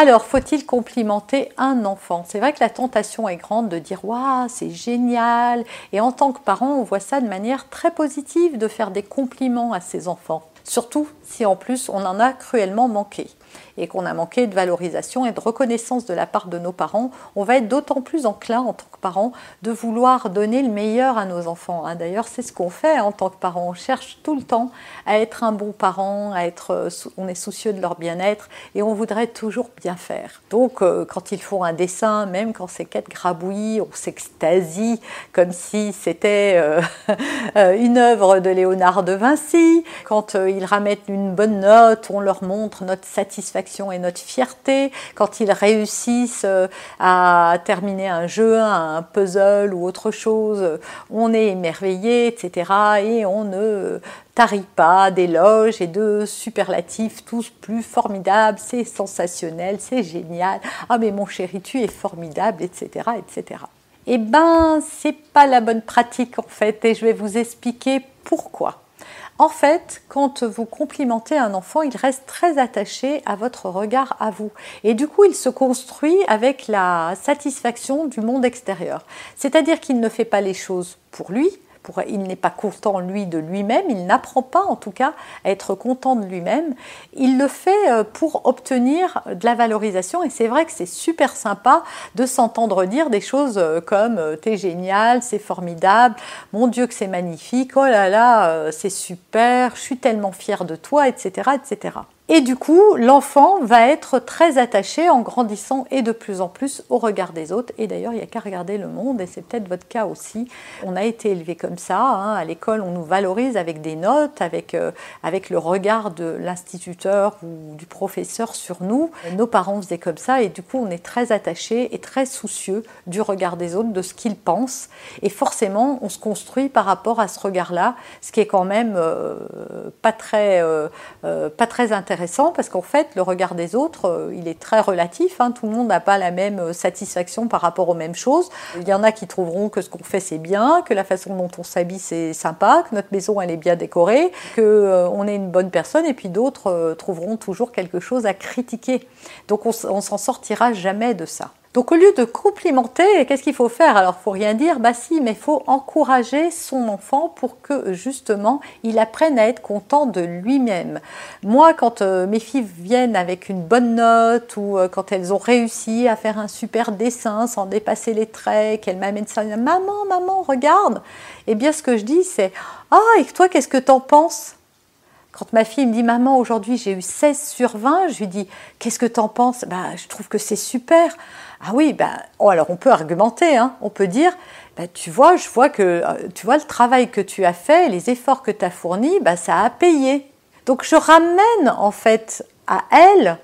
Alors, faut-il complimenter un enfant? C'est vrai que la tentation est grande de dire Waouh, c'est génial Et en tant que parent, on voit ça de manière très positive de faire des compliments à ses enfants. Surtout si en plus on en a cruellement manqué et qu'on a manqué de valorisation et de reconnaissance de la part de nos parents, on va être d'autant plus enclin en tant que parents de vouloir donner le meilleur à nos enfants. Hein. D'ailleurs, c'est ce qu'on fait en tant que parents. On cherche tout le temps à être un bon parent, à être, euh, on est soucieux de leur bien-être et on voudrait toujours bien faire. Donc, euh, quand ils font un dessin, même quand c'est quatre grabouillis, on s'extasie comme si c'était euh, une œuvre de Léonard de Vinci. Quand ramènent une bonne note, on leur montre notre satisfaction et notre fierté quand ils réussissent euh, à terminer un jeu, un puzzle ou autre chose. On est émerveillé, etc. Et on ne tarit pas d'éloges et de superlatifs, tous plus formidables, c'est sensationnel, c'est génial. Ah mais mon chéri, tu es formidable, etc., etc. Eh ben, c'est pas la bonne pratique en fait, et je vais vous expliquer pourquoi. En fait, quand vous complimentez un enfant, il reste très attaché à votre regard à vous. Et du coup, il se construit avec la satisfaction du monde extérieur. C'est-à-dire qu'il ne fait pas les choses pour lui, il n'est pas content lui de lui-même, il n'apprend pas en tout cas à être content de lui-même, il le fait euh, pour obtenir de la valorisation et c'est vrai que c'est super sympa de s'entendre dire des choses euh, comme euh, t'es génial, c'est formidable, mon Dieu que c'est magnifique, oh là là, c'est super, je suis tellement fière de toi, etc. etc. Et du coup, l'enfant va être très attaché en grandissant et de plus en plus au regard des autres. Et d'ailleurs, il n'y a qu'à regarder le monde, et c'est peut-être votre cas aussi. On a été élevé comme ça. Hein. À l'école, on nous valorise avec des notes, avec, euh, avec le regard de l'instituteur ou du professeur sur nous. Nos parents faisaient comme ça, et du coup, on est très attaché et très soucieux du regard des autres, de ce qu'ils pensent. Et forcément, on se construit par rapport à ce regard-là, ce qui est quand même euh, pas, très, euh, pas très intéressant parce qu'en fait, le regard des autres, euh, il est très relatif. Hein. Tout le monde n'a pas la même euh, satisfaction par rapport aux mêmes choses. Il y en a qui trouveront que ce qu'on fait, c'est bien, que la façon dont on s'habille, c'est sympa, que notre maison, elle est bien décorée, qu'on euh, est une bonne personne, et puis d'autres trouveront toujours quelque chose à critiquer. Donc on, on s'en sortira jamais de ça. Donc au lieu de complimenter, qu'est-ce qu'il faut faire? Alors il faut rien dire, bah si, mais il faut encourager son enfant pour que justement il apprenne à être content de lui-même. Moi, quand euh, mes filles viennent avec une bonne note ou euh, quand elles ont réussi à faire un super dessin sans dépasser les traits, qu'elles m'amènent ça, maman, maman, regarde. Eh bien, ce que je dis, c'est ah et toi, qu'est-ce que t'en penses? Quand ma fille me dit Maman, aujourd'hui j'ai eu 16 sur 20, je lui dis Qu'est-ce que t'en penses? Bah, Je trouve que c'est super. Ah oui, ben, oh, alors on peut argumenter, hein. on peut dire bah, Tu vois, je vois que euh, tu vois le travail que tu as fait, les efforts que tu as fournis, bah, ça a payé. Donc je ramène en fait à elle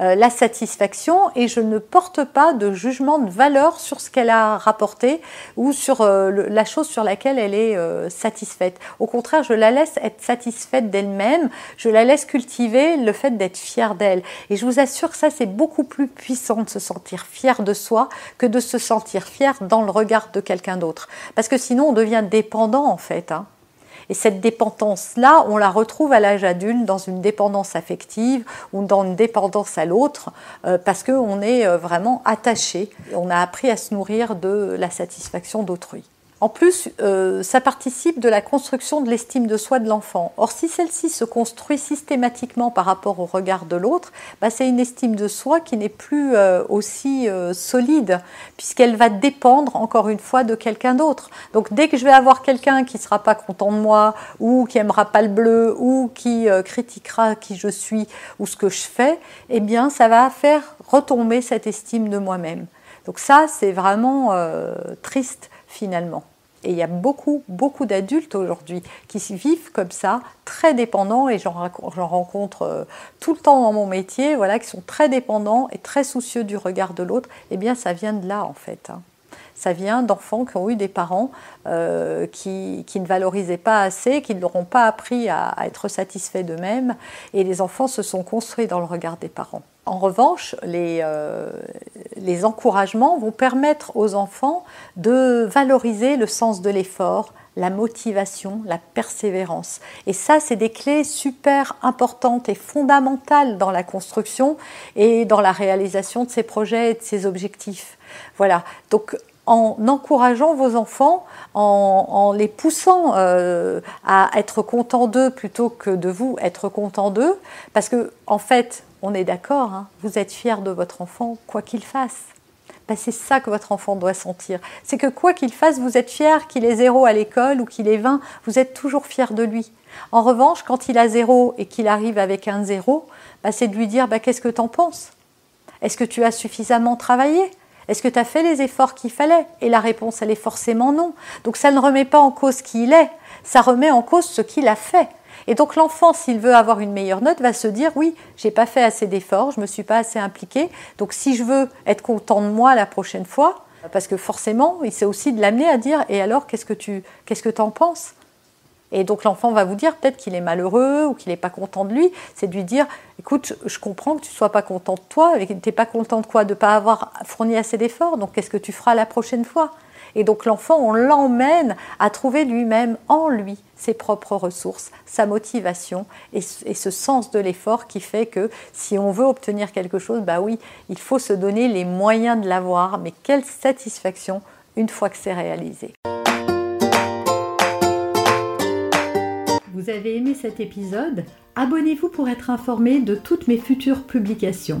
euh, la satisfaction et je ne porte pas de jugement de valeur sur ce qu'elle a rapporté ou sur euh, la chose sur laquelle elle est euh, satisfaite. Au contraire, je la laisse être satisfaite d'elle-même, je la laisse cultiver le fait d'être fière d'elle. Et je vous assure que ça, c'est beaucoup plus puissant de se sentir fier de soi que de se sentir fier dans le regard de quelqu'un d'autre. Parce que sinon, on devient dépendant en fait. Hein. Et cette dépendance-là, on la retrouve à l'âge adulte dans une dépendance affective ou dans une dépendance à l'autre, euh, parce qu'on est euh, vraiment attaché. On a appris à se nourrir de la satisfaction d'autrui. En plus, euh, ça participe de la construction de l'estime de soi de l'enfant. Or, si celle-ci se construit systématiquement par rapport au regard de l'autre, bah, c'est une estime de soi qui n'est plus euh, aussi euh, solide, puisqu'elle va dépendre, encore une fois, de quelqu'un d'autre. Donc, dès que je vais avoir quelqu'un qui ne sera pas content de moi, ou qui aimera pas le bleu, ou qui critiquera qui je suis, ou ce que je fais, eh bien, ça va faire retomber cette estime de moi-même. Donc ça, c'est vraiment triste finalement. Et il y a beaucoup, beaucoup d'adultes aujourd'hui qui vivent comme ça, très dépendants, et j'en rencontre euh, tout le temps dans mon métier, voilà, qui sont très dépendants et très soucieux du regard de l'autre. Eh bien, ça vient de là, en fait. Hein. Ça vient d'enfants qui ont eu des parents euh, qui, ne valorisaient pas assez, qui ne leur ont pas appris à, être satisfaits d'eux-mêmes, et les enfants se sont construits dans le regard des parents. En revanche, les, euh, les encouragements vont permettre aux enfants de valoriser le sens de l'effort, la motivation, la persévérance. Et ça, c'est des clés super importantes et fondamentales dans la construction et dans la réalisation de ces projets et de ces objectifs. Voilà. Donc, en encourageant vos enfants, en, les poussant euh, à être contents d'eux plutôt que de vous être content d'eux, parce que en fait, on est d'accord, hein, vous êtes fier de votre enfant quoi qu'il fasse. Ben, c'est ça que votre enfant doit sentir. C'est que quoi qu'il fasse, vous êtes fier qu'il ait zéro à l'école ou qu'il ait 20, vous êtes toujours fier de lui. En revanche, quand il a zéro et qu'il arrive avec un zéro, ben, c'est de lui dire ben, qu'est-ce que tu en penses? Est-ce que tu as suffisamment travaillé? Est-ce que tu as fait les efforts qu'il fallait? Et la réponse, elle est forcément non. Donc ça ne remet pas en cause qui il est, ça remet en cause ce qu'il a fait. Et donc l'enfant, s'il veut avoir une meilleure note, va se dire oui, j'ai pas fait assez d'efforts, je me suis pas assez impliqué. Donc si je veux être content de moi la prochaine fois, parce que forcément, il sait aussi de l'amener à dire et alors qu'est-ce que tu qu'est-ce que en penses? Et donc l'enfant va vous dire peut-être qu'il est malheureux ou qu'il n'est pas content de lui. C'est de lui dire, écoute, je comprends que tu ne sois pas content de toi, et n'es pas content de quoi? De ne pas avoir fourni assez d'efforts. Donc qu'est-ce que tu feras la prochaine fois? Et donc l'enfant, on l'emmène à trouver lui-même en lui ses propres ressources, sa motivation et, ce sens de l'effort qui fait que si on veut obtenir quelque chose, bah oui, il faut se donner les moyens de l'avoir, mais quelle satisfaction une fois que c'est réalisé. Vous avez aimé cet épisode? Abonnez-vous pour être informé de toutes mes futures publications.